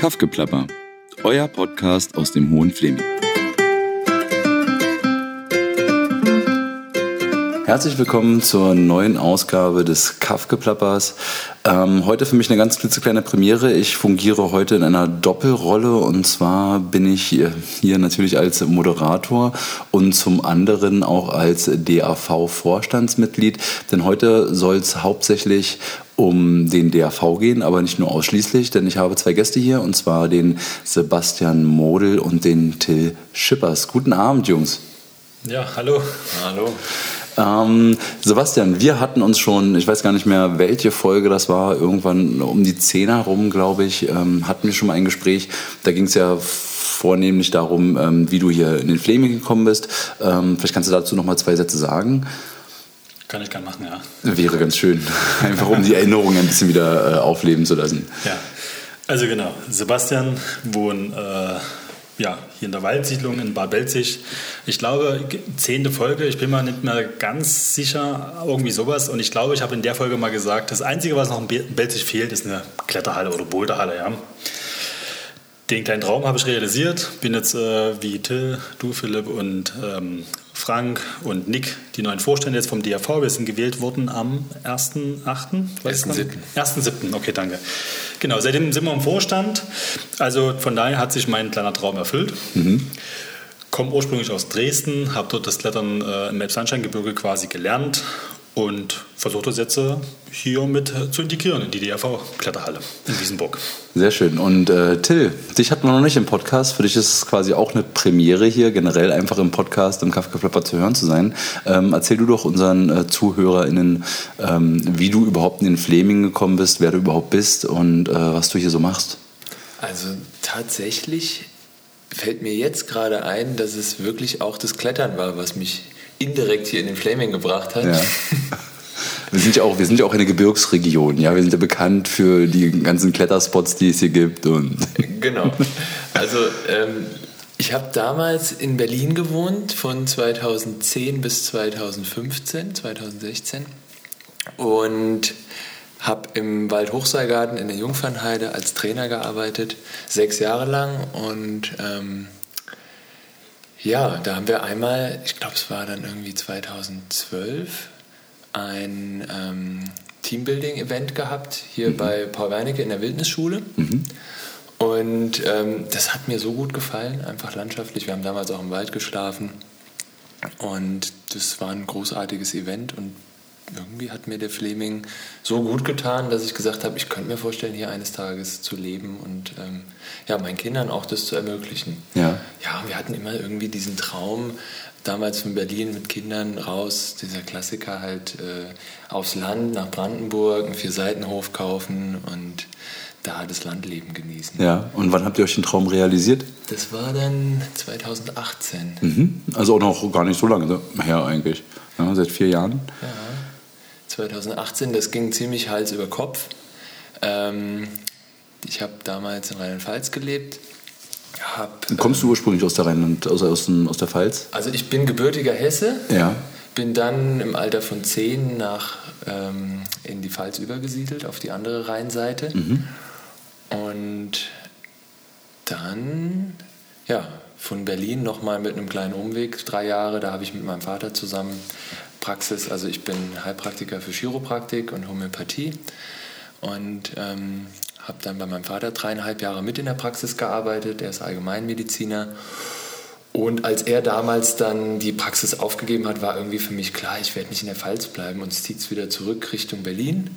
Kaffgeplapper, euer Podcast aus dem Hohen Fleming. Herzlich willkommen zur neuen Ausgabe des Kaffgeplappers. Ähm, heute für mich eine ganz klitzekleine Premiere. Ich fungiere heute in einer Doppelrolle und zwar bin ich hier, hier natürlich als Moderator und zum anderen auch als DAV-Vorstandsmitglied. Denn heute soll es hauptsächlich um den DAV gehen, aber nicht nur ausschließlich, denn ich habe zwei Gäste hier und zwar den Sebastian Model und den Till Schippers. Guten Abend, Jungs. Ja, hallo. Hallo. Ähm, Sebastian, wir hatten uns schon, ich weiß gar nicht mehr, welche Folge das war, irgendwann um die 10 herum, glaube ich, ähm, hatten wir schon mal ein Gespräch. Da ging es ja vornehmlich darum, ähm, wie du hier in den Flaming gekommen bist. Ähm, vielleicht kannst du dazu noch mal zwei Sätze sagen. Kann ich gerne machen, ja. Wäre ganz schön. Einfach um die Erinnerungen ein bisschen wieder äh, aufleben zu lassen. Ja, also genau. Sebastian wohnt äh, ja, hier in der Waldsiedlung in Bad Belzig. Ich glaube, zehnte Folge, ich bin mir nicht mehr ganz sicher, irgendwie sowas. Und ich glaube, ich habe in der Folge mal gesagt, das Einzige, was noch in Belzig fehlt, ist eine Kletterhalle oder Boulderhalle. Ja. Den kleinen Traum habe ich realisiert. Bin jetzt äh, wie Till, du, Philipp und ähm, Frank und Nick, die neuen Vorstände jetzt vom DAV. Wir sind gewählt worden am 1.8. 1.7. 1.7. Okay, danke. Genau, seitdem sind wir im Vorstand. Also von daher hat sich mein kleiner Traum erfüllt. Mhm. Komme ursprünglich aus Dresden, habe dort das Klettern äh, im Elbsandsteingebirge quasi gelernt und versucht das jetzt äh, hier mit zu integrieren in die DRV-Kletterhalle in Wiesenburg. Sehr schön. Und äh, Till, dich hatten wir noch nicht im Podcast. Für dich ist es quasi auch eine Premiere hier, generell einfach im Podcast im Kafka zu hören zu sein. Ähm, erzähl du doch unseren äh, ZuhörerInnen, ähm, wie du überhaupt in den Fleming gekommen bist, wer du überhaupt bist und äh, was du hier so machst. Also tatsächlich fällt mir jetzt gerade ein, dass es wirklich auch das Klettern war, was mich indirekt hier in den Flaming gebracht hat. Ja. Wir sind ja auch, wir sind ja auch eine Gebirgsregion, ja. Wir sind ja bekannt für die ganzen Kletterspots, die es hier gibt. Und genau. Also ähm, ich habe damals in Berlin gewohnt, von 2010 bis 2015, 2016. Und habe im Waldhochseilgarten in der Jungfernheide als Trainer gearbeitet, sechs Jahre lang. Und ähm, ja, da haben wir einmal, ich glaube, es war dann irgendwie 2012, ein ähm, Teambuilding-Event gehabt, hier mhm. bei Paul Wernicke in der Wildnisschule. Mhm. Und ähm, das hat mir so gut gefallen, einfach landschaftlich. Wir haben damals auch im Wald geschlafen. Und das war ein großartiges Event und irgendwie hat mir der Fleming so gut getan, dass ich gesagt habe, ich könnte mir vorstellen, hier eines Tages zu leben und ähm, ja, meinen Kindern auch das zu ermöglichen. Ja. ja, wir hatten immer irgendwie diesen Traum, damals von Berlin mit Kindern raus, dieser Klassiker halt äh, aufs Land, nach Brandenburg, einen Vier-Seitenhof kaufen und da das Landleben genießen. Ja, und wann habt ihr euch den Traum realisiert? Das war dann 2018. Mhm. Also auch noch gar nicht so lange her eigentlich, ja, seit vier Jahren. Ja. 2018, das ging ziemlich Hals über Kopf. Ähm, ich habe damals in Rheinland-Pfalz gelebt. Hab, Kommst du ursprünglich aus der Rheinland, also aus, aus der Pfalz? Also ich bin gebürtiger Hesse. Ja. Bin dann im Alter von zehn nach ähm, in die Pfalz übergesiedelt, auf die andere Rheinseite. Mhm. Und dann, ja, von Berlin nochmal mit einem kleinen Umweg, drei Jahre, da habe ich mit meinem Vater zusammen Praxis, also ich bin Heilpraktiker für Chiropraktik und Homöopathie und ähm, habe dann bei meinem Vater dreieinhalb Jahre mit in der Praxis gearbeitet. Er ist Allgemeinmediziner. Und als er damals dann die Praxis aufgegeben hat, war irgendwie für mich klar, ich werde nicht in der Pfalz bleiben und zieht es wieder zurück Richtung Berlin.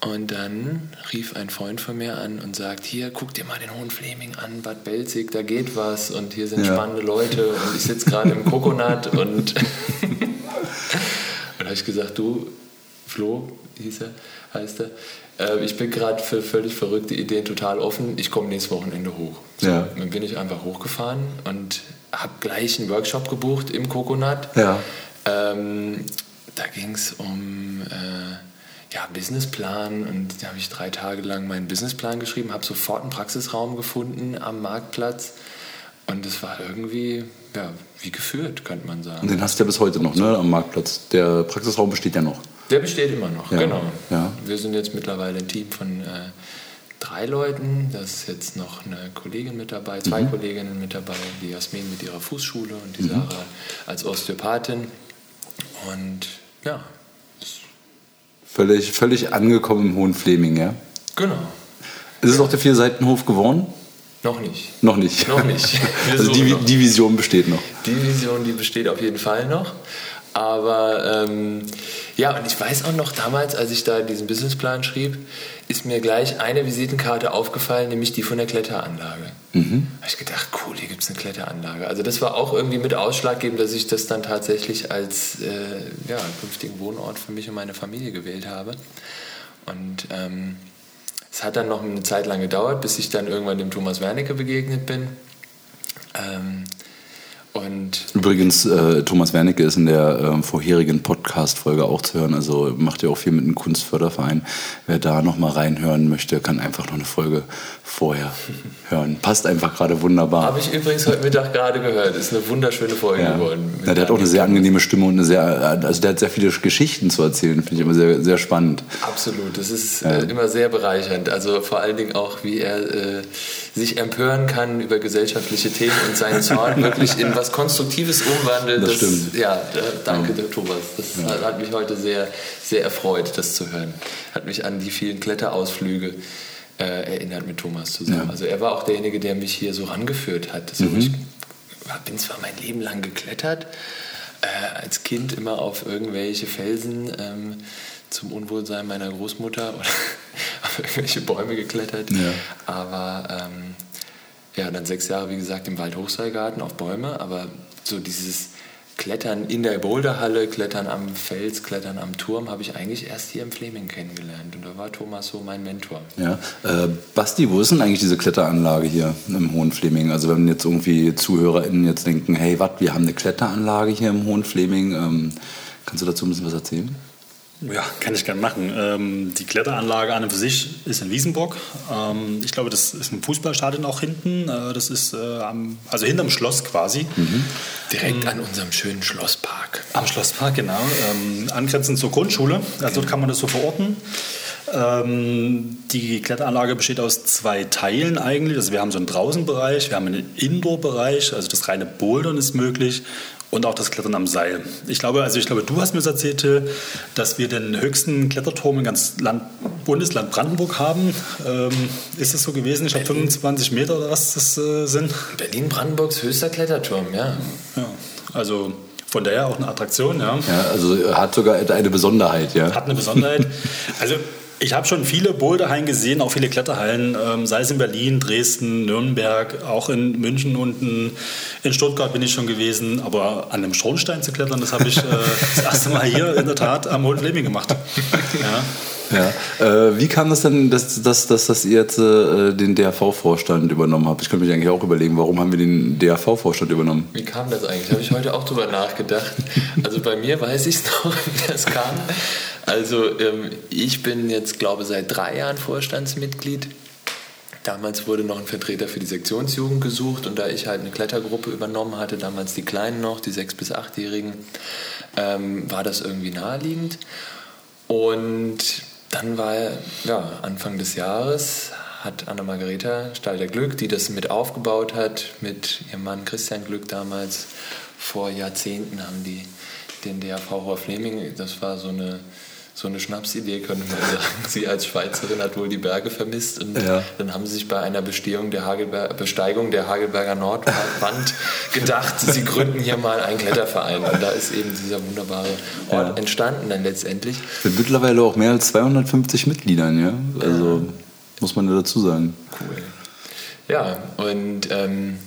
Und dann rief ein Freund von mir an und sagt, hier, guck dir mal den Hohen Fleming an, Bad Belzig, da geht was und hier sind ja. spannende Leute und ich sitze gerade im Kokonat und dann habe ich gesagt, du, Flo, hieß er, heißt er, äh, ich bin gerade für völlig verrückte Ideen total offen, ich komme nächstes Wochenende hoch. So, ja. Dann bin ich einfach hochgefahren und habe gleich einen Workshop gebucht im Coconut. Ja. Ähm, da ging es um äh, ja, Businessplan und da habe ich drei Tage lang meinen Businessplan geschrieben, habe sofort einen Praxisraum gefunden am Marktplatz und es war irgendwie ja, wie geführt, könnte man sagen. Und den hast du ja bis heute noch, ne, am Marktplatz. Der Praxisraum besteht ja noch. Der besteht immer noch, ja. genau. Ja. Wir sind jetzt mittlerweile ein Team von äh, drei Leuten. Da ist jetzt noch eine Kollegin mit dabei, zwei mhm. Kolleginnen mit dabei, die Jasmin mit ihrer Fußschule und die mhm. Sarah als Osteopathin. Und ja. Völlig, völlig angekommen im Hohen Fleming, ja? Genau. Ist es auch der Vierseitenhof geworden? Noch nicht. Noch nicht. Noch nicht. also die, noch. die Vision besteht noch. Die Vision, die besteht auf jeden Fall noch. Aber ähm, ja, und ich weiß auch noch damals, als ich da diesen Businessplan schrieb, ist mir gleich eine Visitenkarte aufgefallen, nämlich die von der Kletteranlage. Mhm. Da habe ich gedacht, cool, hier gibt es eine Kletteranlage. Also das war auch irgendwie mit ausschlaggebend, dass ich das dann tatsächlich als äh, ja, künftigen Wohnort für mich und meine Familie gewählt habe. Und ähm, es hat dann noch eine Zeit lang gedauert, bis ich dann irgendwann dem Thomas Wernicke begegnet bin. Ähm, und Übrigens, äh, Thomas Wernicke ist in der äh, vorherigen Podcast-Folge auch zu hören. Also macht ja auch viel mit dem Kunstförderverein. Wer da nochmal reinhören möchte, kann einfach noch eine Folge vorher hören. Passt einfach gerade wunderbar. Habe ich übrigens heute Mittag gerade gehört. Ist eine wunderschöne Folge ja. geworden. Ja, der hat auch eine sehr angenehme Stimme und eine sehr, also der hat sehr viele Geschichten zu erzählen. Finde ich immer sehr, sehr spannend. Absolut. Das ist ja. äh, immer sehr bereichernd. Also vor allen Dingen auch, wie er äh, sich empören kann über gesellschaftliche Themen und seinen Zorn wirklich in was Konstruktives umwandelt. Das, das stimmt. Ja, danke, ja. Thomas. Das ja. hat mich heute sehr, sehr erfreut, das zu hören. Hat mich an die vielen Kletterausflüge äh, erinnert mit Thomas zusammen. Ja. Also er war auch derjenige, der mich hier so rangeführt hat. Also mhm. Ich bin zwar mein Leben lang geklettert, äh, als Kind immer auf irgendwelche Felsen ähm, zum Unwohlsein meiner Großmutter oder auf irgendwelche Bäume geklettert, ja. aber ähm, ja, dann sechs Jahre, wie gesagt, im Waldhochseilgarten auf Bäume, aber so dieses Klettern in der Boulderhalle, Klettern am Fels, Klettern am Turm habe ich eigentlich erst hier im Fleming kennengelernt. Und da war Thomas so mein Mentor. Ja. Äh, Basti, wo ist denn eigentlich diese Kletteranlage hier im Hohen Fleming? Also wenn jetzt irgendwie ZuhörerInnen jetzt denken, hey, was, wir haben eine Kletteranlage hier im Hohen Fleming. Ähm, kannst du dazu ein bisschen was erzählen? Ja, kann ich gerne machen. Ähm, die Kletteranlage an und für sich ist in Wiesenburg. Ähm, ich glaube, das ist ein Fußballstadion auch hinten. Äh, das ist äh, am, also hinterm Schloss quasi. Mhm. Direkt ähm, an unserem schönen Schlosspark. Am Schlosspark, genau. Ähm, angrenzend zur Grundschule. Also dort kann man das so verorten. Ähm, die Kletteranlage besteht aus zwei Teilen eigentlich. Also wir haben so einen Draußenbereich, wir haben einen Indoor-Bereich, also das reine Bouldern ist möglich und auch das Klettern am Seil. Ich glaube, also ich glaube, du hast mir erzählt, dass wir den höchsten Kletterturm in ganz Land, Bundesland Brandenburg haben. Ähm, ist es so gewesen? Ich habe 25 Meter oder was das äh, sind. Berlin-Brandenburgs höchster Kletterturm, ja. Ja, also von daher auch eine Attraktion, ja. Ja, also hat sogar eine Besonderheit, ja. Hat eine Besonderheit. Also ich habe schon viele Boulderhallen gesehen, auch viele Kletterhallen, ähm, sei es in Berlin, Dresden, Nürnberg, auch in München und in, Stuttgart bin ich schon gewesen. Aber an einem Schornstein zu klettern, das habe ich äh, das erste Mal hier in der Tat am Hohen Fleming gemacht. Ja. Ja. Äh, wie kam das denn, dass, dass, dass, dass ihr jetzt äh, den DAV-Vorstand übernommen habt? Ich könnte mich eigentlich auch überlegen, warum haben wir den DAV-Vorstand übernommen? Wie kam das eigentlich? Habe ich heute auch drüber nachgedacht. Also bei mir weiß ich es noch, wie das kam. Also ähm, ich bin jetzt, glaube ich, seit drei Jahren Vorstandsmitglied. Damals wurde noch ein Vertreter für die Sektionsjugend gesucht und da ich halt eine Klettergruppe übernommen hatte, damals die Kleinen noch, die sechs- bis achtjährigen, ähm, war das irgendwie naheliegend. Und dann war ja, Anfang des Jahres hat Anna-Margareta Stalder-Glück, die das mit aufgebaut hat, mit ihrem Mann Christian Glück damals, vor Jahrzehnten haben die den DAV Hoher Fleming, das war so eine so eine Schnapsidee, könnte man sagen. Sie als Schweizerin hat wohl die Berge vermisst und ja. dann haben sie sich bei einer Bestehung der Besteigung der Hagelberger Nordwand gedacht, sie gründen hier mal einen Kletterverein. Und da ist eben dieser wunderbare Ort ja. entstanden dann letztendlich. Sind mittlerweile auch mehr als 250 Mitgliedern, ja? Also ja. muss man ja dazu sagen. Cool. Ja, und ähm,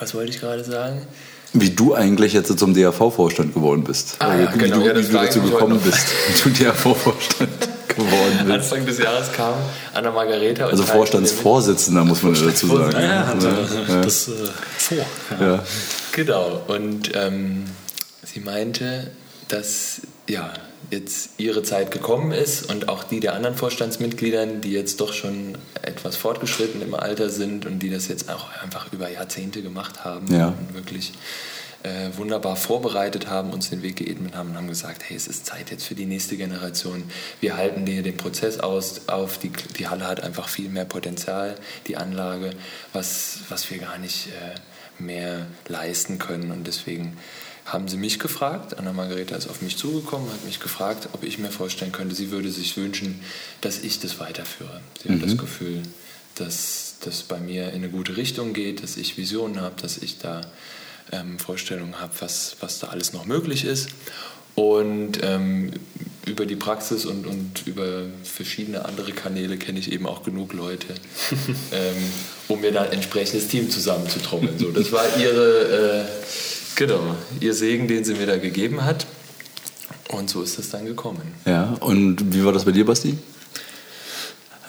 was wollte ich gerade sagen? Wie du eigentlich jetzt zum DAV-Vorstand geworden bist. Ah, ja, wie, genau. du, ja, wie du dazu gekommen bist, wie du DAV-Vorstand geworden bist. Anfang des Jahres kam Anna Margareta. Also Vorstandsvorsitzender, muss man dazu sagen. Ja, hatte ja. das äh, vor. Ja. Genau. Und ähm, sie meinte, dass ja, jetzt ihre Zeit gekommen ist und auch die der anderen Vorstandsmitgliedern, die jetzt doch schon etwas fortgeschritten im Alter sind und die das jetzt auch einfach über Jahrzehnte gemacht haben ja. und wirklich äh, wunderbar vorbereitet haben, uns den Weg geebnet haben und haben gesagt, hey, es ist Zeit jetzt für die nächste Generation. Wir halten hier den Prozess aus, auf. Die, die Halle hat einfach viel mehr Potenzial, die Anlage, was, was wir gar nicht äh, mehr leisten können. Und deswegen haben sie mich gefragt, Anna Margareta ist auf mich zugekommen, hat mich gefragt, ob ich mir vorstellen könnte, sie würde sich wünschen, dass ich das weiterführe. Sie mhm. hat das Gefühl, dass das bei mir in eine gute Richtung geht, dass ich Visionen habe, dass ich da ähm, Vorstellungen habe, was, was da alles noch möglich ist. Und ähm, über die Praxis und, und über verschiedene andere Kanäle kenne ich eben auch genug Leute, ähm, um mir da ein entsprechendes Team zusammenzutrommeln. So, das war ihre, äh, genau, ihr Segen, den sie mir da gegeben hat. Und so ist das dann gekommen. Ja, und wie war das bei dir, Basti?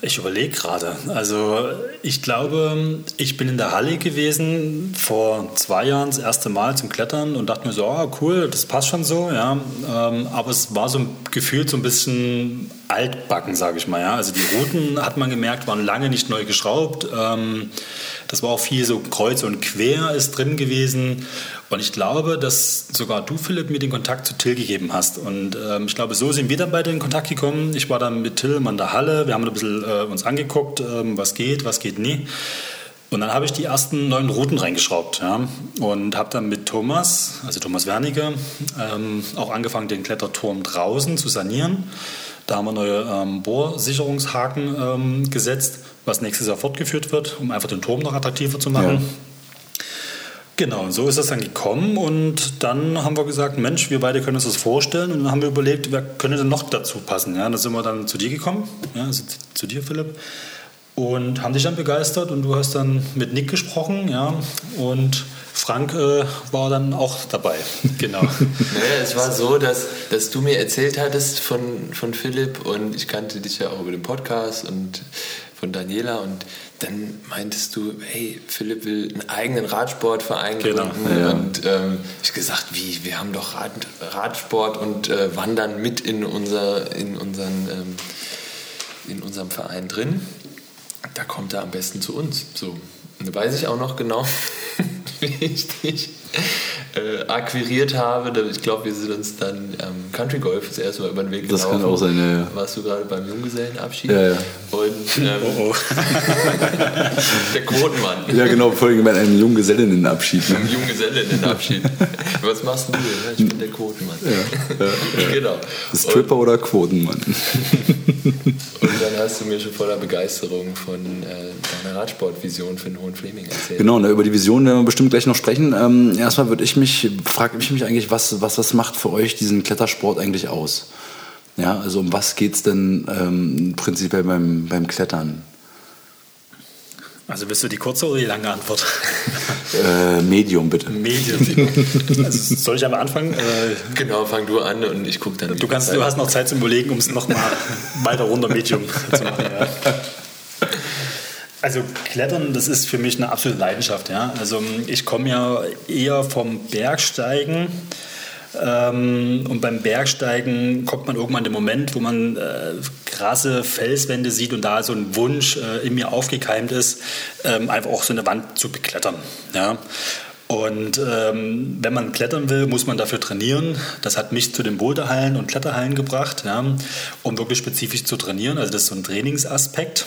Ich überlege gerade. Also ich glaube, ich bin in der Halle gewesen vor zwei Jahren das erste Mal zum Klettern und dachte mir so, oh, cool, das passt schon so. Ja. Ähm, aber es war so ein Gefühl so ein bisschen altbacken, sage ich mal. Ja. Also die Routen, hat man gemerkt, waren lange nicht neu geschraubt. Ähm, das war auch viel so kreuz und quer ist drin gewesen. Und ich glaube, dass sogar du, Philipp, mir den Kontakt zu Till gegeben hast. Und ähm, ich glaube, so sind wir dann beide in Kontakt gekommen. Ich war dann mit Till in der Halle. Wir haben ein bisschen äh, uns angeguckt, ähm, was geht, was geht nie. Und dann habe ich die ersten neuen Routen reingeschraubt ja, und habe dann mit Thomas, also Thomas Wernicke, auch angefangen, den Kletterturm draußen zu sanieren. Da haben wir neue ähm, Bohrsicherungshaken ähm, gesetzt, was nächstes Jahr fortgeführt wird, um einfach den Turm noch attraktiver zu machen. Ja. Genau, und so ist es dann gekommen und dann haben wir gesagt, Mensch, wir beide können uns das vorstellen und dann haben wir überlegt, wer könnte denn noch dazu passen. Ja, dann sind wir dann zu dir gekommen, ja, also zu dir, Philipp, und haben dich dann begeistert und du hast dann mit Nick gesprochen, ja, und Frank äh, war dann auch dabei. Genau. naja, es war so, dass, dass du mir erzählt hattest von, von Philipp und ich kannte dich ja auch über den Podcast und von Daniela und dann meintest du, hey, Philipp will einen eigenen Radsportverein genau. gründen. Ja. Und ähm, ich gesagt, wie, wir haben doch Rad, Radsport und äh, Wandern mit in, unser, in, unseren, ähm, in unserem Verein drin. Da kommt er am besten zu uns. So. Da weiß ich auch noch genau, wie ich dich äh, akquiriert habe. Ich glaube, wir sind uns dann am Country Golf das erste Mal über den Weg gelaufen. Das kann auch sein, ja. ja. Warst du gerade beim Junggesellenabschied? Ja, ja. Und ähm, oh, oh. der Quotenmann. Ja, genau, vorhin bei einem Junggesellinnenabschied. Ne? Junggesellinnenabschied. Was machst du? Ich bin der Quotenmann. Ja, ja, ja. Genau. Stripper oder Quotenmann? Und dann hast du mir schon voller Begeisterung von äh, deiner Radsportvision für den Hohen Fleming erzählt. Genau, über die Vision werden wir bestimmt gleich noch sprechen. Ähm, erstmal würde ich mich, frage ich mich eigentlich, was, was, was macht für euch diesen Klettersport eigentlich aus? Ja, also um was geht es denn ähm, prinzipiell beim, beim Klettern? Also willst du die kurze oder die lange Antwort? Äh, Medium, bitte. Medium. Also soll ich aber anfangen? Äh, genau, fang du an und ich gucke dann. Du, kannst, du hast noch Zeit zum Überlegen, um es nochmal weiter runter Medium zu machen. Ja. Also Klettern, das ist für mich eine absolute Leidenschaft. Ja? Also ich komme ja eher vom Bergsteigen. Ähm, und beim Bergsteigen kommt man irgendwann in den Moment, wo man äh, krasse Felswände sieht und da so ein Wunsch äh, in mir aufgekeimt ist, ähm, einfach auch so eine Wand zu beklettern. Ja? Und ähm, wenn man klettern will, muss man dafür trainieren. Das hat mich zu den Boulderhallen und Kletterhallen gebracht, ja, um wirklich spezifisch zu trainieren. Also das ist so ein Trainingsaspekt.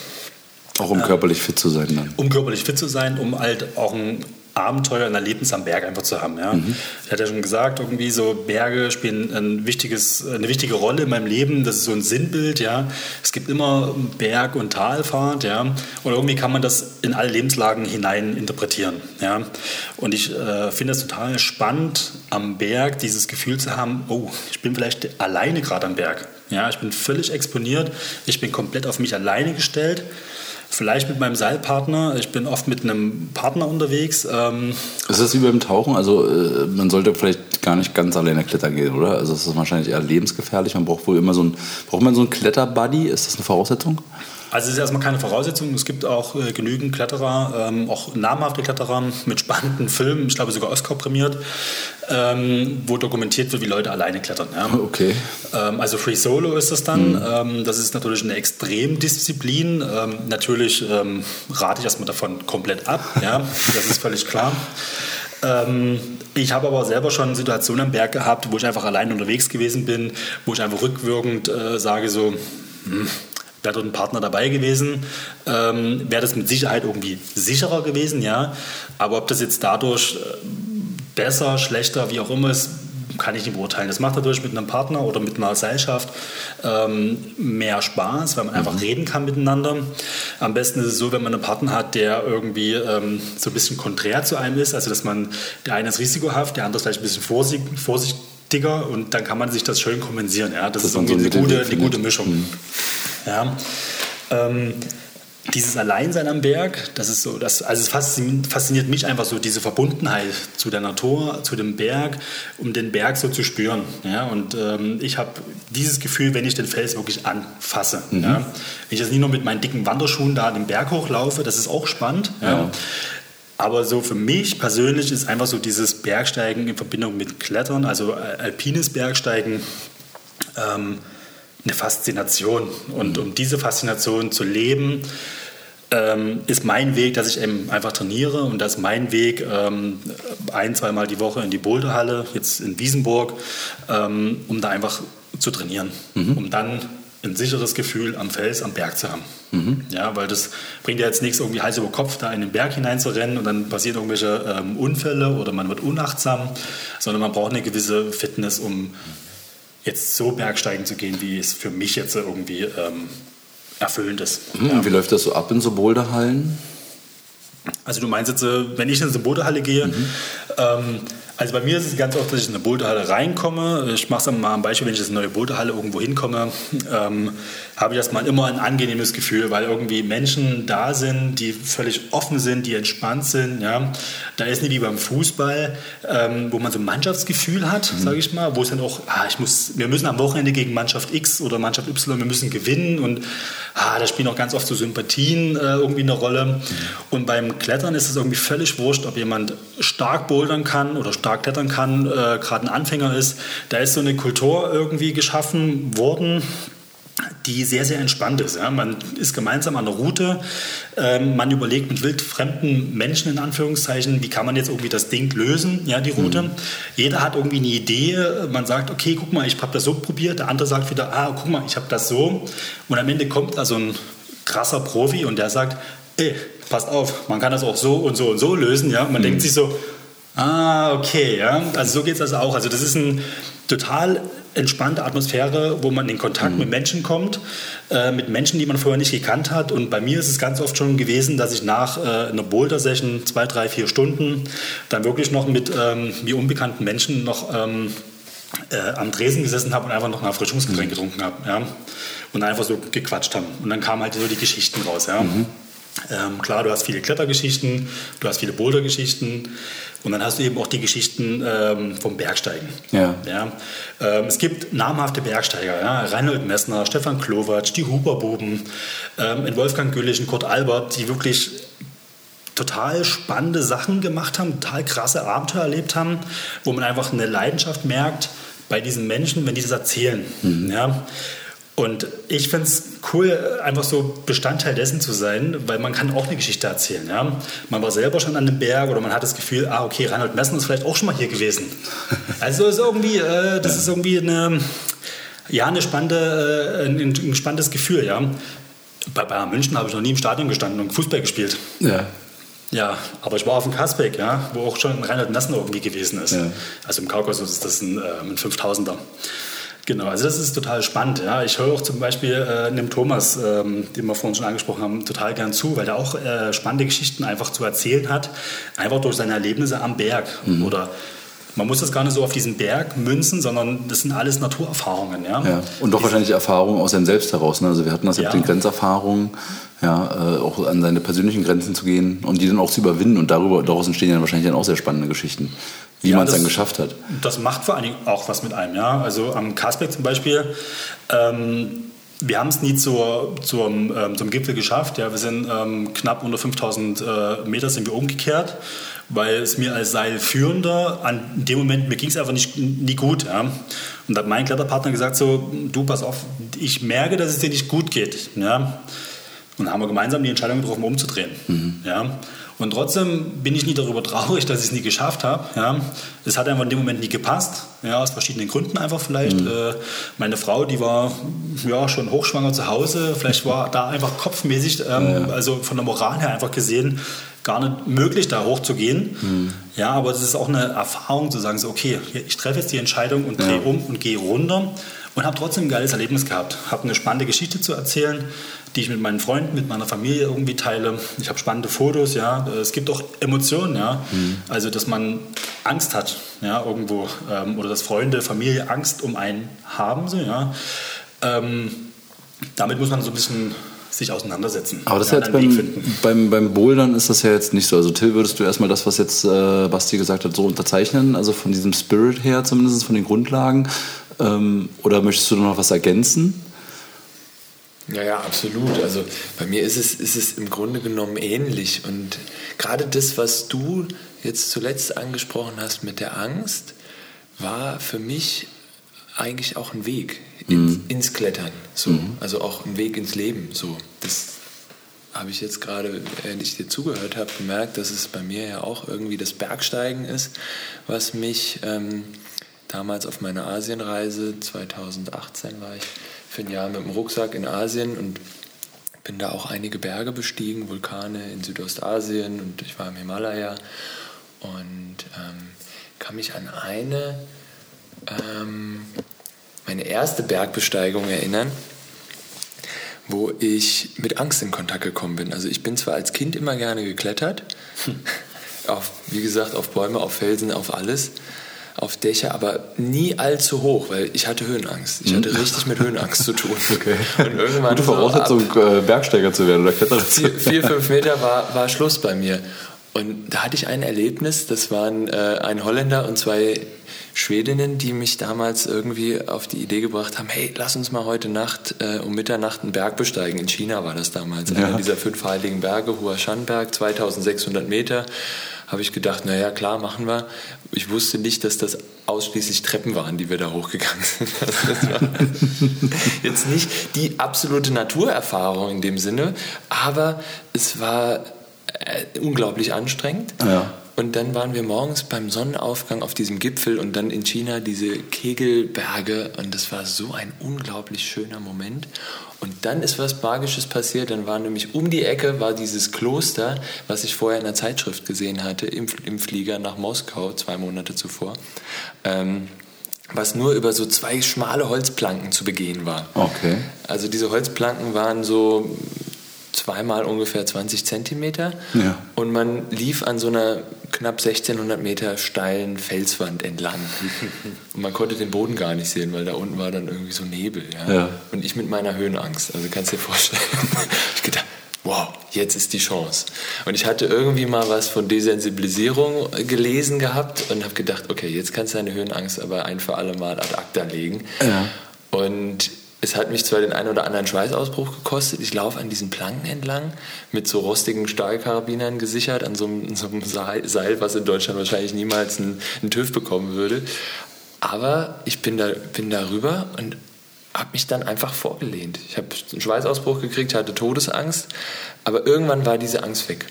Auch um körperlich fit zu sein dann. Um körperlich fit zu sein, um halt auch ein Abenteuer, ein Erlebnis am Berg einfach zu haben. Ja. Mhm. Ich hatte ja schon gesagt, irgendwie so Berge spielen ein wichtiges, eine wichtige Rolle in meinem Leben. Das ist so ein Sinnbild. Ja. Es gibt immer Berg- und Talfahrt. Ja. Und irgendwie kann man das in alle Lebenslagen hinein interpretieren. Ja. Und ich äh, finde es total spannend, am Berg dieses Gefühl zu haben, oh, ich bin vielleicht alleine gerade am Berg. Ja, ich bin völlig exponiert, ich bin komplett auf mich alleine gestellt Vielleicht mit meinem Seilpartner. Ich bin oft mit einem Partner unterwegs. Ähm ist das wie beim Tauchen? Also äh, man sollte vielleicht gar nicht ganz alleine klettern gehen, oder? Also es ist wahrscheinlich eher lebensgefährlich. Man braucht wohl immer so ein, braucht man so einen Kletterbuddy? Ist das eine Voraussetzung? Also es ist erstmal keine Voraussetzung. Es gibt auch äh, genügend Kletterer, ähm, auch namhafte Kletterer mit spannenden Filmen, ich glaube sogar Oscar prämiert, ähm, wo dokumentiert wird, wie Leute alleine klettern. Ja. Okay. Ähm, also Free Solo ist es dann. Mhm. Ähm, das ist natürlich eine Extremdisziplin. Ähm, natürlich ähm, rate ich erstmal davon komplett ab. Ja. Das ist völlig klar. Ich habe aber selber schon Situationen am Berg gehabt, wo ich einfach allein unterwegs gewesen bin, wo ich einfach rückwirkend äh, sage so, hm, wäre dort ein Partner dabei gewesen, ähm, wäre das mit Sicherheit irgendwie sicherer gewesen, ja. Aber ob das jetzt dadurch äh, besser, schlechter, wie auch immer ist, kann ich nicht beurteilen. Das macht natürlich mit einem Partner oder mit einer Gesellschaft ähm, mehr Spaß, weil man einfach mhm. reden kann miteinander. Am besten ist es so, wenn man einen Partner hat, der irgendwie ähm, so ein bisschen konträr zu einem ist, also dass man, der eine ist risikohaft, der andere ist vielleicht ein bisschen vorsichtig, vorsichtiger und dann kann man sich das schön kompensieren. Ja? Das, das ist irgendwie so eine, gute, eine gute Mischung. Mhm. Ja. Ähm, dieses Alleinsein am Berg, das ist so, das, also es fasziniert, mich einfach so, diese Verbundenheit zu der Natur, zu dem Berg, um den Berg so zu spüren. Ja? Und ähm, ich habe dieses Gefühl, wenn ich den Fels wirklich anfasse. Mhm. Ja? Wenn ich jetzt nicht nur mit meinen dicken Wanderschuhen da den Berg hochlaufe, das ist auch spannend. Ja? ja. Aber so für mich persönlich ist einfach so dieses Bergsteigen in Verbindung mit Klettern, also alpines Bergsteigen, ähm, eine Faszination. Und um diese Faszination zu leben, ähm, ist mein Weg, dass ich eben einfach trainiere und das ist mein Weg, ähm, ein, zweimal die Woche in die Boulderhalle, jetzt in Wiesenburg, ähm, um da einfach zu trainieren, mhm. um dann ein sicheres Gefühl am Fels, am Berg zu haben. Mhm. Ja, weil das bringt ja jetzt nichts, irgendwie Hals über Kopf da in den Berg hineinzurennen und dann passieren irgendwelche ähm, Unfälle oder man wird unachtsam, sondern man braucht eine gewisse Fitness, um jetzt so bergsteigen zu gehen, wie es für mich jetzt irgendwie ähm, erfüllend ist. Mhm, ja. Wie läuft das so ab in so Boulderhallen? Also du meinst jetzt, äh, wenn ich in eine Boulderhalle gehe, mhm. ähm, also bei mir ist es ganz oft, dass ich in eine Boulderhalle reinkomme. Ich mache es mal am Beispiel, wenn ich in eine neue Boulderhalle irgendwo hinkomme, ähm, habe ich erstmal immer ein angenehmes Gefühl, weil irgendwie Menschen da sind, die völlig offen sind, die entspannt sind. Ja. Da ist nicht wie beim Fußball, ähm, wo man so ein Mannschaftsgefühl hat, mhm. sage ich mal, wo es dann auch, ah, ich muss, wir müssen am Wochenende gegen Mannschaft X oder Mannschaft Y, wir müssen gewinnen und ah, da spielen auch ganz oft so Sympathien äh, irgendwie eine Rolle. Mhm. Und beim Klettern ist es irgendwie völlig wurscht, ob jemand stark bouldern kann oder stark stark klettern kann, äh, gerade ein Anfänger ist. Da ist so eine Kultur irgendwie geschaffen worden, die sehr, sehr entspannt ist. Ja. Man ist gemeinsam an der Route, ähm, man überlegt mit wildfremden Menschen in Anführungszeichen, wie kann man jetzt irgendwie das Ding lösen, ja, die Route. Mhm. Jeder hat irgendwie eine Idee, man sagt, okay, guck mal, ich habe das so probiert, der andere sagt wieder, ah, guck mal, ich habe das so. Und am Ende kommt also ein krasser Profi und der sagt, ey, passt auf, man kann das auch so und so und so lösen. Ja. Man mhm. denkt sich so, Ah, okay, ja. Also so geht es also auch. Also das ist eine total entspannte Atmosphäre, wo man in Kontakt mhm. mit Menschen kommt, äh, mit Menschen, die man vorher nicht gekannt hat. Und bei mir ist es ganz oft schon gewesen, dass ich nach äh, einer Boulder-Session zwei, drei, vier Stunden dann wirklich noch mit ähm, mir unbekannten Menschen noch ähm, äh, am Tresen gesessen habe und einfach noch ein Erfrischungsgetränk mhm. getrunken habe. Ja? Und einfach so gequatscht haben. Und dann kamen halt so die Geschichten raus. Ja? Mhm. Ähm, klar, du hast viele Klettergeschichten, du hast viele Bouldergeschichten und dann hast du eben auch die Geschichten ähm, vom Bergsteigen. Ja. ja? Ähm, es gibt namhafte Bergsteiger, ja? Reinhold Messner, Stefan Klowatsch, die Huberbuben, ähm, in Wolfgang Güllich, Kurt Albert, die wirklich total spannende Sachen gemacht haben, total krasse Abenteuer erlebt haben, wo man einfach eine Leidenschaft merkt bei diesen Menschen, wenn die das erzählen. Mhm. Ja? Und ich finde es cool, einfach so Bestandteil dessen zu sein, weil man kann auch eine Geschichte erzählen. Ja? Man war selber schon an dem Berg oder man hat das Gefühl, ah, okay, Reinhold Messen ist vielleicht auch schon mal hier gewesen. Also ist irgendwie, äh, das ist irgendwie eine, ja, eine spannende, äh, ein, ein spannendes Gefühl. Ja? Bei Bayern München habe ich noch nie im Stadion gestanden und Fußball gespielt. Ja. Ja, aber ich war auf dem Kasbeck, ja, wo auch schon Reinhold Messen irgendwie gewesen ist. Ja. Also im Kaukasus ist das ein, äh, ein 5000er. Genau, also das ist total spannend. Ja. Ich höre auch zum Beispiel äh, dem Thomas, ähm, den wir vorhin schon angesprochen haben, total gern zu, weil er auch äh, spannende Geschichten einfach zu erzählen hat, einfach durch seine Erlebnisse am Berg. Mhm. Oder man muss das gar nicht so auf diesen Berg münzen, sondern das sind alles Naturerfahrungen. Ja, ja. und doch wahrscheinlich Erfahrungen aus seinem Selbst heraus. Ne? Also wir hatten das ja. mit den Grenzerfahrungen, ja, äh, auch an seine persönlichen Grenzen zu gehen und die dann auch zu überwinden. Und darüber, daraus entstehen dann wahrscheinlich dann auch sehr spannende Geschichten wie ja, man es dann geschafft hat. Das macht vor allen Dingen auch was mit einem. Ja? Also am Kasbeck zum Beispiel, ähm, wir haben es nie zur, zur, ähm, zum Gipfel geschafft. Ja? Wir sind ähm, knapp unter 5000 äh, Meter sind wir umgekehrt, weil es mir als Seilführender an dem Moment, mir ging es einfach nicht, nie gut. Ja? Und da hat mein Kletterpartner gesagt so, du pass auf, ich merke, dass es dir nicht gut geht. Ja? Und haben wir gemeinsam die Entscheidung getroffen, umzudrehen. Mhm. Ja. Und trotzdem bin ich nie darüber traurig, dass ich es nie geschafft habe. Ja. Es hat einfach in dem Moment nie gepasst, ja, aus verschiedenen Gründen einfach vielleicht. Mhm. Äh, meine Frau, die war ja, schon hochschwanger zu Hause, vielleicht war da einfach kopfmäßig, ähm, ja. also von der Moral her einfach gesehen, gar nicht möglich, da hochzugehen. Mhm. Ja, aber es ist auch eine Erfahrung zu sagen, so, okay, ich treffe jetzt die Entscheidung und drehe ja. um und gehe runter und habe trotzdem ein geiles Erlebnis gehabt. Habe eine spannende Geschichte zu erzählen die ich mit meinen Freunden, mit meiner Familie irgendwie teile. Ich habe spannende Fotos, ja. Es gibt auch Emotionen, ja. Mhm. Also, dass man Angst hat, ja, irgendwo. Ähm, oder dass Freunde, Familie Angst um einen haben, so, ja. Ähm, damit muss man so ein bisschen sich auseinandersetzen. Aber das ja, jetzt beim, beim, beim Bouldern ist das ja jetzt nicht so. Also Till, würdest du erstmal das, was jetzt äh, Basti gesagt hat, so unterzeichnen? Also von diesem Spirit her zumindest, von den Grundlagen? Ähm, oder möchtest du noch was ergänzen? Ja, ja, absolut. Also bei mir ist es, ist es im Grunde genommen ähnlich. Und gerade das, was du jetzt zuletzt angesprochen hast mit der Angst, war für mich eigentlich auch ein Weg ins, mhm. ins Klettern. So. Mhm. Also auch ein Weg ins Leben. So. Das habe ich jetzt gerade, während ich dir zugehört habe, gemerkt, dass es bei mir ja auch irgendwie das Bergsteigen ist, was mich ähm, damals auf meiner Asienreise, 2018 war ich, für ein Jahr mit dem Rucksack in Asien und bin da auch einige Berge bestiegen, Vulkane in Südostasien und ich war im Himalaya und ähm, kann mich an eine, ähm, meine erste Bergbesteigung erinnern, wo ich mit Angst in Kontakt gekommen bin. Also ich bin zwar als Kind immer gerne geklettert, auf, wie gesagt, auf Bäume, auf Felsen, auf alles, auf Dächer, aber nie allzu hoch, weil ich hatte Höhenangst. Ich hatte hm? richtig mit Höhenangst zu tun. Okay. Und irgendwann Gute Voraussetzung, so äh, Bergsteiger zu werden oder Kletterer zu werden. Vier, fünf Meter war, war Schluss bei mir. Und da hatte ich ein Erlebnis, das waren äh, ein Holländer und zwei Schwedinnen, die mich damals irgendwie auf die Idee gebracht haben, hey, lass uns mal heute Nacht äh, um Mitternacht einen Berg besteigen. In China war das damals, ja. einer dieser fünf heiligen Berge, Hua Shan Berg, 2600 Meter habe ich gedacht, naja, klar, machen wir. Ich wusste nicht, dass das ausschließlich Treppen waren, die wir da hochgegangen sind. Also das war jetzt nicht die absolute Naturerfahrung in dem Sinne, aber es war äh, unglaublich anstrengend. Ja. Und dann waren wir morgens beim Sonnenaufgang auf diesem Gipfel und dann in China diese Kegelberge und das war so ein unglaublich schöner Moment. Und dann ist was Magisches passiert. Dann war nämlich um die Ecke war dieses Kloster, was ich vorher in der Zeitschrift gesehen hatte, im, im Flieger nach Moskau, zwei Monate zuvor. Ähm, was nur über so zwei schmale Holzplanken zu begehen war. Okay. Also diese Holzplanken waren so zweimal ungefähr 20 Zentimeter ja. und man lief an so einer knapp 1600 Meter steilen Felswand entlang. Und man konnte den Boden gar nicht sehen, weil da unten war dann irgendwie so Nebel. Ja? ja. Und ich mit meiner Höhenangst. Also kannst du dir vorstellen. ich gedacht, wow, jetzt ist die Chance. Und ich hatte irgendwie mal was von Desensibilisierung gelesen gehabt und habe gedacht, okay, jetzt kannst du deine Höhenangst aber ein für alle Mal ad acta legen. Ja. Und es hat mich zwar den einen oder anderen Schweißausbruch gekostet. Ich laufe an diesen Planken entlang mit so rostigen Stahlkarabinern gesichert an so einem, so einem Seil, was in Deutschland wahrscheinlich niemals einen, einen TÜV bekommen würde. Aber ich bin da, bin da rüber und habe mich dann einfach vorgelehnt. Ich habe einen Schweißausbruch gekriegt, hatte Todesangst, aber irgendwann war diese Angst weg.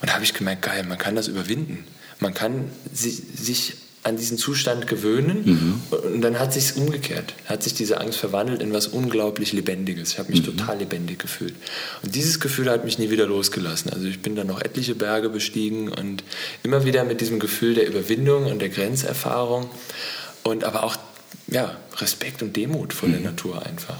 Und da habe ich gemerkt, geil, man kann das überwinden. Man kann sich, sich an diesen Zustand gewöhnen mhm. und dann hat sich umgekehrt, hat sich diese Angst verwandelt in was unglaublich Lebendiges. Ich habe mich mhm. total lebendig gefühlt und dieses Gefühl hat mich nie wieder losgelassen. Also ich bin dann noch etliche Berge bestiegen und immer wieder mit diesem Gefühl der Überwindung und der Grenzerfahrung und aber auch ja, Respekt und Demut vor mhm. der Natur einfach.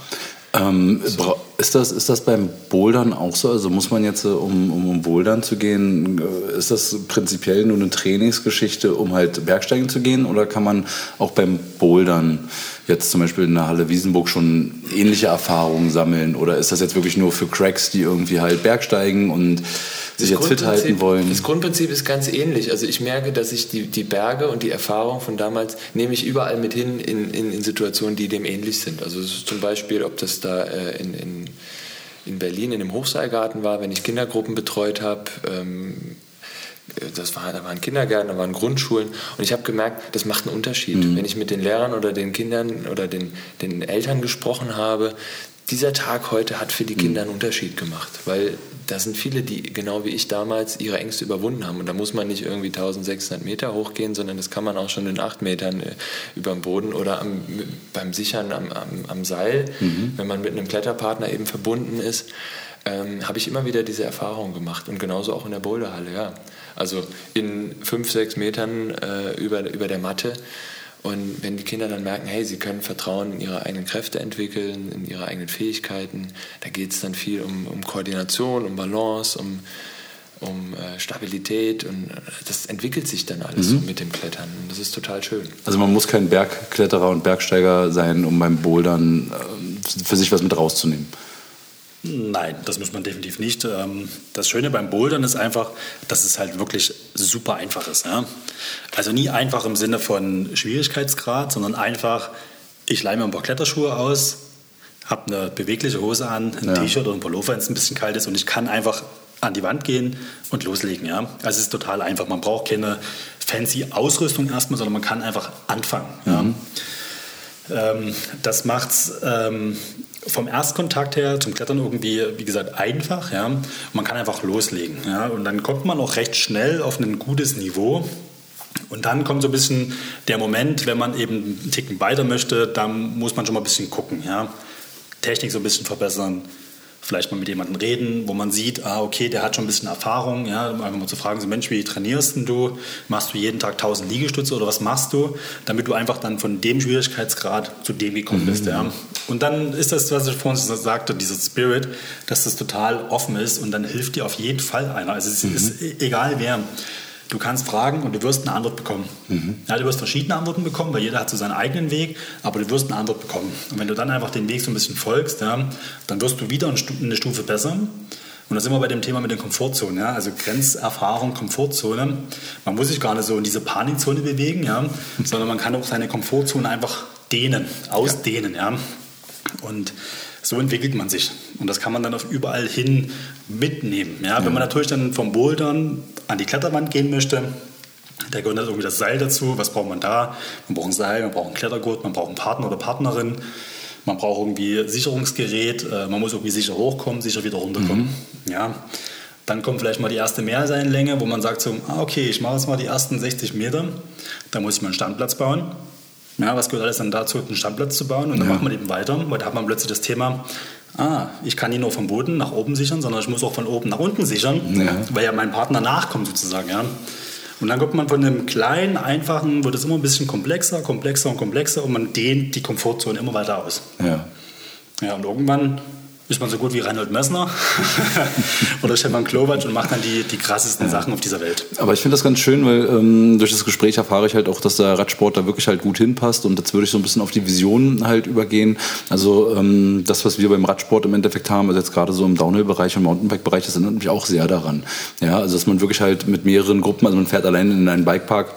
Ähm, so. Ist, das, ist das beim Bouldern auch so? Also muss man jetzt, um, um, um Bouldern zu gehen, äh, ist das prinzipiell nur eine Trainingsgeschichte, um halt Bergsteigen zu gehen? Oder kann man auch beim Bouldern jetzt zum Beispiel in der Halle Wiesenburg schon ähnliche Erfahrungen sammeln? Oder ist das jetzt wirklich nur für Cracks, die irgendwie halt Bergsteigen und sich jetzt fit halten wollen? Das Grundprinzip ist ganz ähnlich. Also ich merke, dass ich die, die Berge und die Erfahrung von damals nehme ich überall mit hin in, in, in Situationen, die dem ähnlich sind. Also zum Beispiel, ob das da äh, in, in, in Berlin in dem Hochseilgarten war, wenn ich Kindergruppen betreut habe. Ähm, das war, da waren Kindergärten, da waren Grundschulen und ich habe gemerkt, das macht einen Unterschied. Mhm. Wenn ich mit den Lehrern oder den Kindern oder den, den Eltern gesprochen habe, dieser Tag heute hat für die Kinder einen Unterschied gemacht, weil da sind viele, die genau wie ich damals ihre Ängste überwunden haben. Und da muss man nicht irgendwie 1600 Meter hochgehen, sondern das kann man auch schon in acht Metern äh, über dem Boden oder am, beim Sichern am, am, am Seil, mhm. wenn man mit einem Kletterpartner eben verbunden ist. Ähm, habe ich immer wieder diese Erfahrung gemacht und genauso auch in der Boulderhalle, ja. Also in fünf, sechs Metern äh, über, über der Matte und wenn die Kinder dann merken, hey, sie können Vertrauen in ihre eigenen Kräfte entwickeln, in ihre eigenen Fähigkeiten, da geht es dann viel um, um Koordination, um Balance, um, um äh, Stabilität und äh, das entwickelt sich dann alles mhm. mit dem Klettern und das ist total schön. Also man muss kein Bergkletterer und Bergsteiger sein, um beim Bouldern äh, für sich was mit rauszunehmen. Nein, das muss man definitiv nicht. Ähm, das Schöne beim Bouldern ist einfach, dass es halt wirklich super einfach ist. Also nie einfach im Sinne von Schwierigkeitsgrad, sondern einfach, ich leihe mir ein paar Kletterschuhe aus, habe eine bewegliche Hose an, ein ja. T-Shirt oder ein Pullover, wenn es ein bisschen kalt ist und ich kann einfach an die Wand gehen und loslegen. Ja? Also es ist total einfach. Man braucht keine fancy Ausrüstung erstmal, sondern man kann einfach anfangen. Mhm. Ja? Ähm, das macht es ähm, vom Erstkontakt her zum Klettern irgendwie, wie gesagt, einfach. Ja? Man kann einfach loslegen. Ja? Und dann kommt man auch recht schnell auf ein gutes Niveau. Und dann kommt so ein bisschen der Moment, wenn man eben einen Ticken weiter möchte, dann muss man schon mal ein bisschen gucken. Ja? Technik so ein bisschen verbessern, vielleicht mal mit jemandem reden, wo man sieht, ah, okay, der hat schon ein bisschen Erfahrung, ja, einfach mal zu fragen, so Mensch, wie trainierst du? Machst du jeden Tag 1000 Liegestütze oder was machst du? Damit du einfach dann von dem Schwierigkeitsgrad zu dem gekommen bist, mhm. ja. Und dann ist das, was ich vorhin sagte, dieser Spirit, dass das total offen ist und dann hilft dir auf jeden Fall einer. Also es mhm. ist egal wer. Du kannst fragen und du wirst eine Antwort bekommen. Mhm. Ja, du wirst verschiedene Antworten bekommen, weil jeder hat so seinen eigenen Weg, aber du wirst eine Antwort bekommen. Und wenn du dann einfach den Weg so ein bisschen folgst, ja, dann wirst du wieder eine Stufe besser. Und da sind wir bei dem Thema mit den Komfortzonen. Ja? Also Grenzerfahrung, Komfortzone. Man muss sich gar nicht so in diese Panikzone bewegen, ja? sondern man kann auch seine Komfortzone einfach dehnen, ausdehnen. Ja? Und so entwickelt man sich. Und das kann man dann auf überall hin mitnehmen. Ja? ja. Wenn man natürlich dann vom Bouldern an die Kletterwand gehen möchte, da gehört dann irgendwie das Seil dazu. Was braucht man da? Man braucht ein Seil, man braucht einen Klettergurt, man braucht einen Partner oder Partnerin. Man braucht irgendwie Sicherungsgerät, äh, man muss irgendwie sicher hochkommen, sicher wieder runterkommen. Mhm. Ja. Dann kommt vielleicht mal die erste Meerseinlänge, wo man sagt so, ah, okay, ich mache jetzt mal die ersten 60 Meter, da muss ich mal einen Standplatz bauen. Ja, was gehört alles dann dazu, einen Standplatz zu bauen? Und dann ja. macht man eben weiter, weil da hat man plötzlich das Thema, ah, ich kann nicht nur vom Boden nach oben sichern, sondern ich muss auch von oben nach unten sichern, ja. weil ja mein Partner nachkommt sozusagen. Ja. Und dann kommt man von einem kleinen, einfachen, wird es immer ein bisschen komplexer, komplexer und komplexer und man dehnt die Komfortzone immer weiter aus. Ja. Ja, und irgendwann ist man so gut wie Reinhold Messner oder Stefan Klovac und macht dann die, die krassesten ja. Sachen auf dieser Welt. Aber ich finde das ganz schön, weil ähm, durch das Gespräch erfahre ich halt auch, dass der Radsport da wirklich halt gut hinpasst und jetzt würde ich so ein bisschen auf die Vision halt übergehen. Also ähm, das, was wir beim Radsport im Endeffekt haben, also jetzt gerade so im Downhill-Bereich und Mountainbike-Bereich, das erinnert mich auch sehr daran. Ja, also dass man wirklich halt mit mehreren Gruppen, also man fährt allein in einen Bikepark,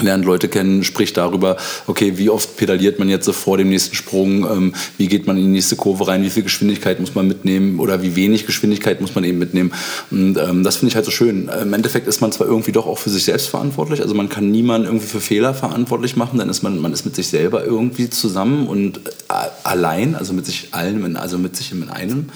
lernt Leute kennen, spricht darüber, okay, wie oft pedaliert man jetzt so vor dem nächsten Sprung, ähm, wie geht man in die nächste Kurve rein, wie viel Geschwindigkeit muss man mitnehmen oder wie wenig Geschwindigkeit muss man eben mitnehmen. Und ähm, das finde ich halt so schön. Im Endeffekt ist man zwar irgendwie doch auch für sich selbst verantwortlich, also man kann niemanden irgendwie für Fehler verantwortlich machen, dann ist man, man ist mit sich selber irgendwie zusammen und äh, allein, also mit sich allen, also mit sich in einem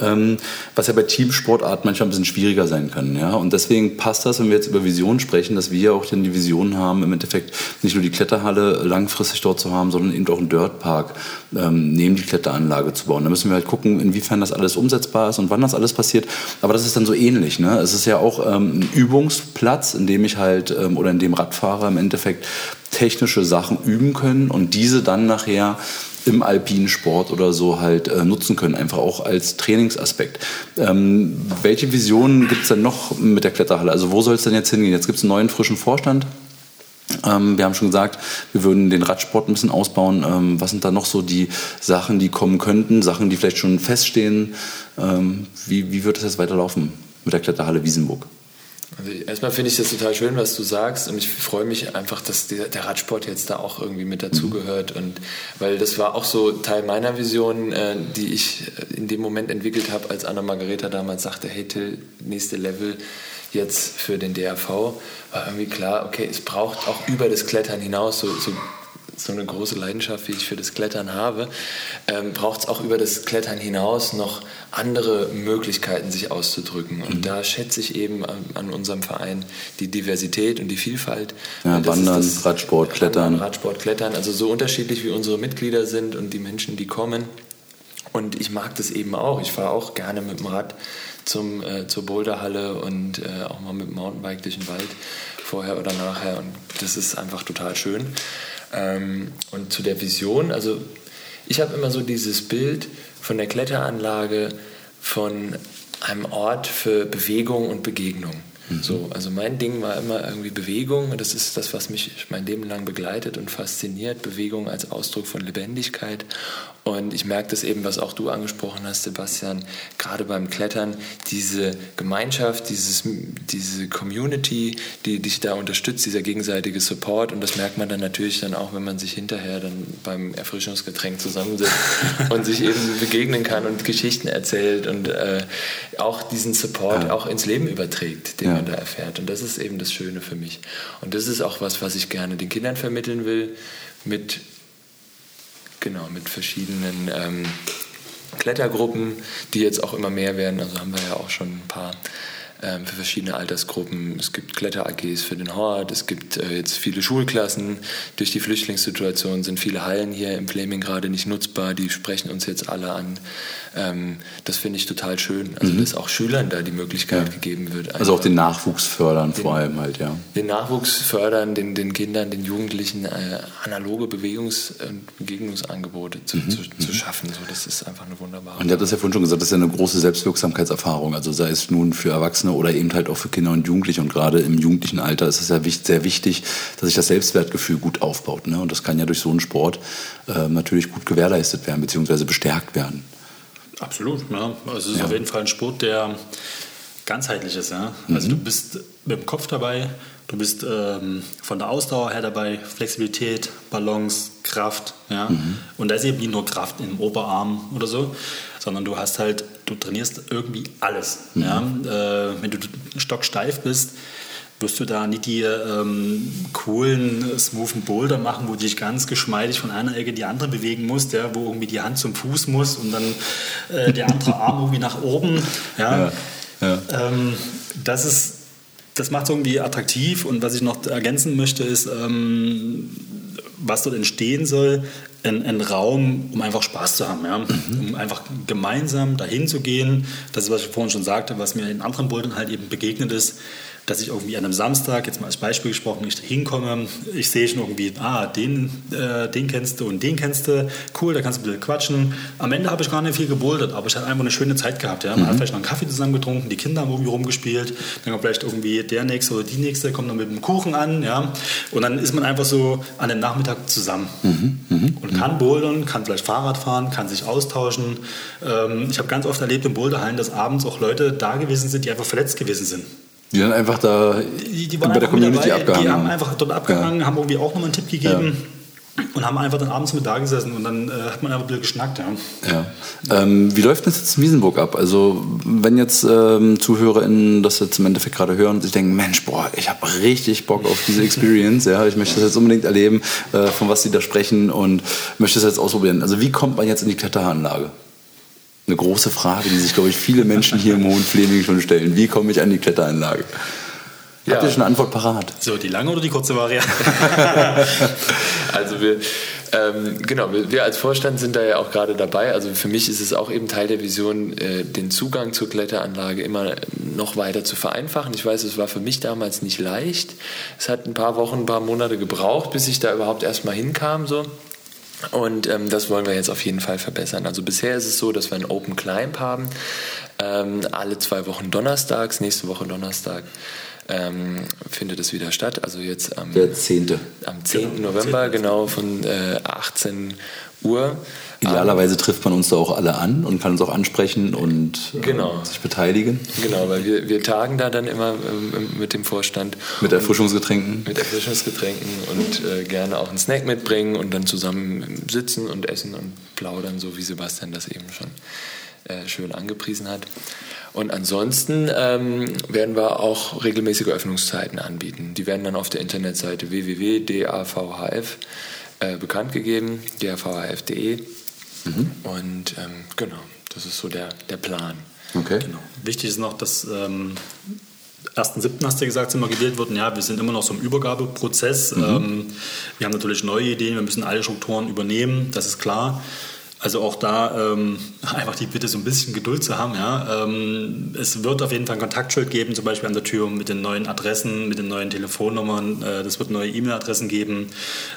ähm, was ja bei Teamsportarten manchmal ein bisschen schwieriger sein kann. Ja? Und deswegen passt das, wenn wir jetzt über Visionen sprechen, dass wir auch dann die Vision haben, im Endeffekt nicht nur die Kletterhalle langfristig dort zu haben, sondern eben auch einen Dirtpark ähm, neben die Kletteranlage zu bauen. Da müssen wir halt gucken, inwiefern das alles umsetzbar ist und wann das alles passiert. Aber das ist dann so ähnlich. Ne? Es ist ja auch ähm, ein Übungsplatz, in dem ich halt ähm, oder in dem Radfahrer im Endeffekt technische Sachen üben können und diese dann nachher im alpinen Sport oder so halt äh, nutzen können, einfach auch als Trainingsaspekt. Ähm, welche Visionen gibt es denn noch mit der Kletterhalle? Also wo soll es denn jetzt hingehen? Jetzt gibt es einen neuen frischen Vorstand. Ähm, wir haben schon gesagt, wir würden den Radsport ein bisschen ausbauen. Ähm, was sind da noch so die Sachen, die kommen könnten, Sachen, die vielleicht schon feststehen? Ähm, wie, wie wird es jetzt weiterlaufen mit der Kletterhalle Wiesenburg? Also erstmal finde ich das total schön, was du sagst und ich freue mich einfach, dass der, Radsport jetzt da auch irgendwie mit dazugehört und weil das war auch so Teil meiner Vision, äh, die ich in dem Moment entwickelt habe, als Anna Margareta damals sagte, hey Till, nächste Level jetzt für den DRV, war irgendwie klar, okay, es braucht auch über das Klettern hinaus so, so so eine große Leidenschaft, wie ich für das Klettern habe, ähm, braucht es auch über das Klettern hinaus noch andere Möglichkeiten, sich auszudrücken. Und mhm. da schätze ich eben an, an, unserem Verein die Diversität und die Vielfalt. Ja, Wandern, das, Radsport, Klettern. Radsport, Klettern. Also so unterschiedlich wie unsere Mitglieder sind und die Menschen, die kommen. Und ich mag das eben auch. Ich fahre auch gerne mit dem Rad zum, äh, zur Boulderhalle und äh, auch mal mit dem Mountainbike durch den Wald vorher oder nachher. Und das ist einfach total schön. Ähm, und zu der Vision, also ich habe immer so dieses Bild von der Kletteranlage von einem Ort für Bewegung und Begegnung. Mhm. So, also mein Ding war immer irgendwie Bewegung. Das ist das, was mich mein Leben lang begleitet und fasziniert. Bewegung als Ausdruck von Lebendigkeit. Und ich merke das eben, was auch du angesprochen hast, Sebastian, gerade beim Klettern, diese Gemeinschaft, dieses, diese Community, die dich da unterstützt, dieser gegenseitige Support. Und das merkt man dann natürlich dann auch, wenn man sich hinterher dann beim Erfrischungsgetränk zusammensitzt und sich eben begegnen kann und Geschichten erzählt und äh, auch diesen Support ja. auch ins Leben überträgt, den ja. man da erfährt. Und das ist eben das Schöne für mich. Und das ist auch was, was ich gerne den Kindern vermitteln will, mit Genau, mit verschiedenen ähm, Klettergruppen, die jetzt auch immer mehr werden. Also haben wir ja auch schon ein paar für verschiedene Altersgruppen. Es gibt Kletter-AGs für den Hort, es gibt äh, jetzt viele Schulklassen. Durch die Flüchtlingssituation sind viele Hallen hier im Fleming gerade nicht nutzbar. Die sprechen uns jetzt alle an. Ähm, das finde ich total schön. Also, mhm. dass auch Schülern da die Möglichkeit ja. gegeben wird. Also auch den Nachwuchs fördern den, vor allem halt, ja. Den Nachwuchs fördern, den, den Kindern, den Jugendlichen äh, analoge Bewegungs- und Begegnungsangebote zu, mhm. zu, zu, mhm. schaffen. So, das ist einfach eine wunderbare Und ihr habt das ja vorhin schon gesagt, das ist ja eine große Selbstwirksamkeitserfahrung. Also sei es nun für Erwachsene oder eben halt auch für Kinder und Jugendliche. Und gerade im jugendlichen Alter ist es ja sehr wichtig, dass sich das Selbstwertgefühl gut aufbaut. Ne? Und das kann ja durch so einen Sport äh, natürlich gut gewährleistet werden, beziehungsweise bestärkt werden. Absolut, ja. Also es ist ja. auf jeden Fall ein Sport, der ganzheitlich ist. Ja? Also mhm. du bist mit dem Kopf dabei, du bist ähm, von der Ausdauer her dabei, Flexibilität, Balance, Kraft. Ja? Mhm. Und da ist eben nicht nur Kraft im Oberarm oder so, sondern du hast halt, du trainierst irgendwie alles. Mhm. Ja? Äh, wenn du stocksteif bist, wirst du da nicht die ähm, coolen, smoothen Boulder machen, wo du dich ganz geschmeidig von einer Ecke die andere bewegen musst, ja, wo irgendwie die Hand zum Fuß muss und dann äh, der andere Arm irgendwie nach oben. Ja. ja, ja. Ähm, das ist, das macht es irgendwie attraktiv und was ich noch ergänzen möchte ist, ähm, was dort entstehen soll, ein, ein, Raum, um einfach Spaß zu haben, ja? Mhm. um einfach gemeinsam dahin zu gehen. Das ist, was ich vorhin schon sagte, was mir in anderen Bouldern halt eben begegnet ist dass ich irgendwie an einem Samstag, jetzt mal als Beispiel gesprochen, ich hinkomme, ich sehe schon irgendwie, ah, den, äh, den kennst du und den kennst du, cool, da kannst du ein bisschen quatschen. Am Ende habe ich gar nicht viel gebouldert, aber ich hatte einfach eine schöne Zeit gehabt. Ja? Man mhm. hat vielleicht noch einen Kaffee zusammen getrunken, die Kinder haben irgendwie rumgespielt, dann kommt vielleicht irgendwie der Nächste oder die Nächste, kommt dann mit dem Kuchen an, ja, und dann ist man einfach so an dem Nachmittag zusammen mhm. Mhm. und kann bouldern, kann vielleicht Fahrrad fahren, kann sich austauschen. Ähm, ich habe ganz oft erlebt in Boulderhallen, dass abends auch Leute da gewesen sind, die einfach verletzt gewesen sind. Die dann einfach da die, die bei der Community dabei, abgehangen Die haben einfach dort abgehangen, ja. haben irgendwie auch nochmal einen Tipp gegeben. Ja. Und haben einfach dann abends mit da gesessen und dann äh, hat man einfach ein bisschen geschnackt. Ja. ja. Ähm, wie läuft das jetzt in Wiesenburg ab? Also, wenn jetzt ähm, ZuhörerInnen das jetzt im Endeffekt gerade hören und sich denken: Mensch, boah, ich habe richtig Bock auf diese Experience, ja, ich möchte das jetzt unbedingt erleben, äh, von was sie da sprechen und möchte es jetzt ausprobieren. Also, wie kommt man jetzt in die Kletteranlage? Eine große Frage, die sich, glaube ich, viele Menschen hier im Hohen Fleming schon stellen. Wie komme ich an die Kletteranlage? Ja. Habt ihr schon eine Antwort parat? So, die lange oder die kurze Variante? also wir, ähm, genau, wir, wir, als Vorstand sind da ja auch gerade dabei. Also für mich ist es auch eben Teil der Vision, äh, den Zugang zur Kletteranlage immer noch weiter zu vereinfachen. Ich weiß, es war für mich damals nicht leicht. Es hat ein paar Wochen, ein paar Monate gebraucht, bis ich da überhaupt erstmal hinkam. So. Und ähm, das wollen wir jetzt auf jeden Fall verbessern. Also bisher ist es so, dass wir einen Open Climb haben, ähm, alle zwei Wochen donnerstags, nächste Woche Donnerstag. Ähm, findet es wieder statt. Also jetzt am, Der 10. am 10. Genau, November, 10. genau von äh, 18 Uhr. Idealerweise trifft man uns da auch alle an und kann uns auch ansprechen und äh, genau. sich beteiligen. Genau, weil wir, wir tagen da dann immer ähm, mit dem Vorstand. Mit Erfrischungsgetränken. Mit Erfrischungsgetränken und äh, gerne auch einen Snack mitbringen und dann zusammen sitzen und essen und plaudern, so wie Sebastian das eben schon äh, schön angepriesen hat. Und ansonsten ähm, werden wir auch regelmäßige Öffnungszeiten anbieten. Die werden dann auf der Internetseite www.davhf äh, bekannt gegeben, drvhf.de. Mhm. Und ähm, genau, das ist so der, der Plan. Okay. Genau. Wichtig ist noch, dass ähm, 1.7. hast du gesagt, sind wir gewählt worden. Ja, wir sind immer noch so im Übergabeprozess. Mhm. Ähm, wir haben natürlich neue Ideen, wir müssen alle Strukturen übernehmen, das ist klar. Also auch da ähm, einfach die Bitte, so ein bisschen Geduld zu haben. Ja. Ähm, es wird auf jeden Fall ein Kontaktschild geben, zum Beispiel an der Tür mit den neuen Adressen, mit den neuen Telefonnummern. Äh, das wird neue E-Mail-Adressen geben,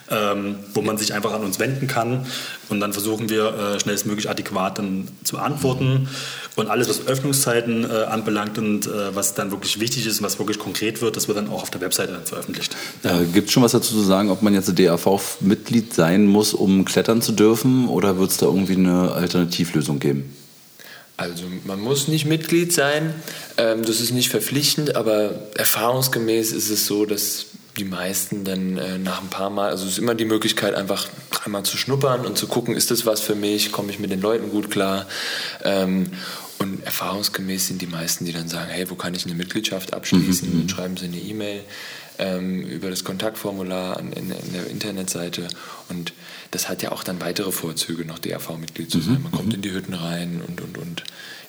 ähm, wo man sich einfach an uns wenden kann. Und dann versuchen wir äh, schnellstmöglich adäquat dann zu antworten. Und alles, was Öffnungszeiten äh, anbelangt und äh, was dann wirklich wichtig ist, was wirklich konkret wird, das wird dann auch auf der Webseite veröffentlicht. Äh, Gibt es schon was dazu zu sagen, ob man jetzt DAV-Mitglied sein muss, um klettern zu dürfen? Oder wird es da irgendwie eine Alternativlösung geben? Also man muss nicht Mitglied sein, ähm, das ist nicht verpflichtend, aber erfahrungsgemäß ist es so, dass die meisten dann äh, nach ein paar Mal, also es ist immer die Möglichkeit, einfach dreimal zu schnuppern und zu gucken, ist das was für mich, komme ich mit den Leuten gut klar. Ähm, und erfahrungsgemäß sind die meisten, die dann sagen, hey, wo kann ich eine Mitgliedschaft abschließen? Mhm. Schreiben sie eine E-Mail ähm, über das Kontaktformular in, in, der Internetseite. Und das hat ja auch dann weitere Vorzüge, noch DRV-Mitglied zu sein. Mhm. Man kommt mhm. in die Hütten rein und, und, und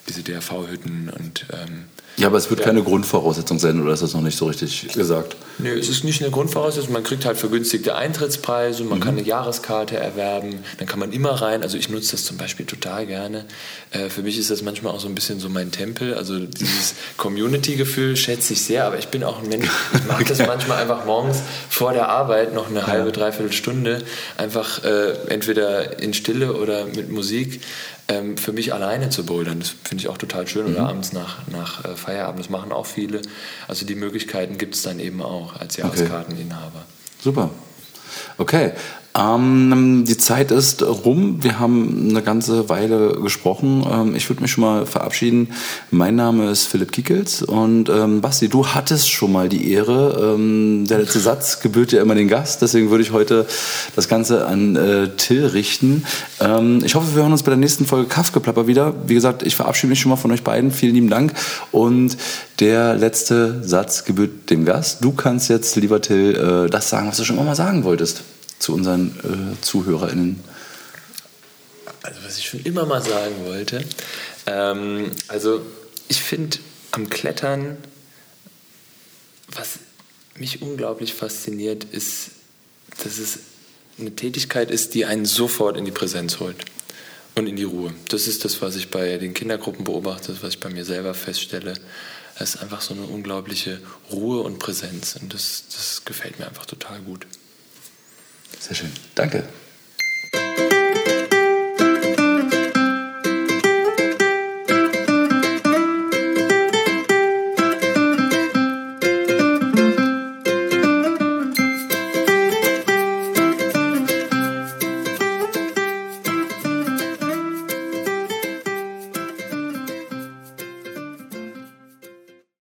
diese DRV-Hütten und ähm, ja, aber es wird ja. keine Grundvoraussetzung sein, oder ist das noch nicht so richtig gesagt? Nee, es ist nicht eine Grundvoraussetzung. Man kriegt halt vergünstigte Eintrittspreise, man mhm. kann eine Jahreskarte erwerben, dann kann man immer rein. Also ich nutze das zum Beispiel total gerne. Äh, für mich ist das manchmal auch so ein bisschen so mein Tempel. Also dieses Community-Gefühl schätze ich sehr, aber ich bin auch ein Mensch, ich mache das manchmal einfach morgens vor der Arbeit noch eine halbe, dreiviertel Stunde, einfach äh, entweder in Stille oder mit Musik ähm, für mich alleine zu bouldern. Das finde ich auch total schön. Oder mhm. abends nach, nach äh, Feierabend. Das machen auch viele. Also die Möglichkeiten gibt es dann eben auch als Jahreskarteninhaber. Okay. Super. Okay, ähm, die Zeit ist rum. Wir haben eine ganze Weile gesprochen. Ähm, ich würde mich schon mal verabschieden. Mein Name ist Philipp Kiekels und ähm, Basti, du hattest schon mal die Ehre. Ähm, der letzte Satz gebührt ja immer den Gast. Deswegen würde ich heute das Ganze an äh, Till richten. Ähm, ich hoffe, wir hören uns bei der nächsten Folge Kaffgeplapper wieder. Wie gesagt, ich verabschiede mich schon mal von euch beiden. Vielen lieben Dank. Und der letzte Satz gebührt dem Gast. Du kannst jetzt, lieber Till, äh, das sagen, was du schon immer mal sagen wolltest zu unseren äh, ZuhörerInnen? Also, was ich schon immer mal sagen wollte, ähm, also ich finde am Klettern, was mich unglaublich fasziniert, ist, dass es eine Tätigkeit ist, die einen sofort in die Präsenz holt und in die Ruhe. Das ist das, was ich bei den Kindergruppen beobachte, was ich bei mir selber feststelle. Es ist einfach so eine unglaubliche Ruhe und Präsenz und das, das gefällt mir einfach total gut. Sehr schön. Danke.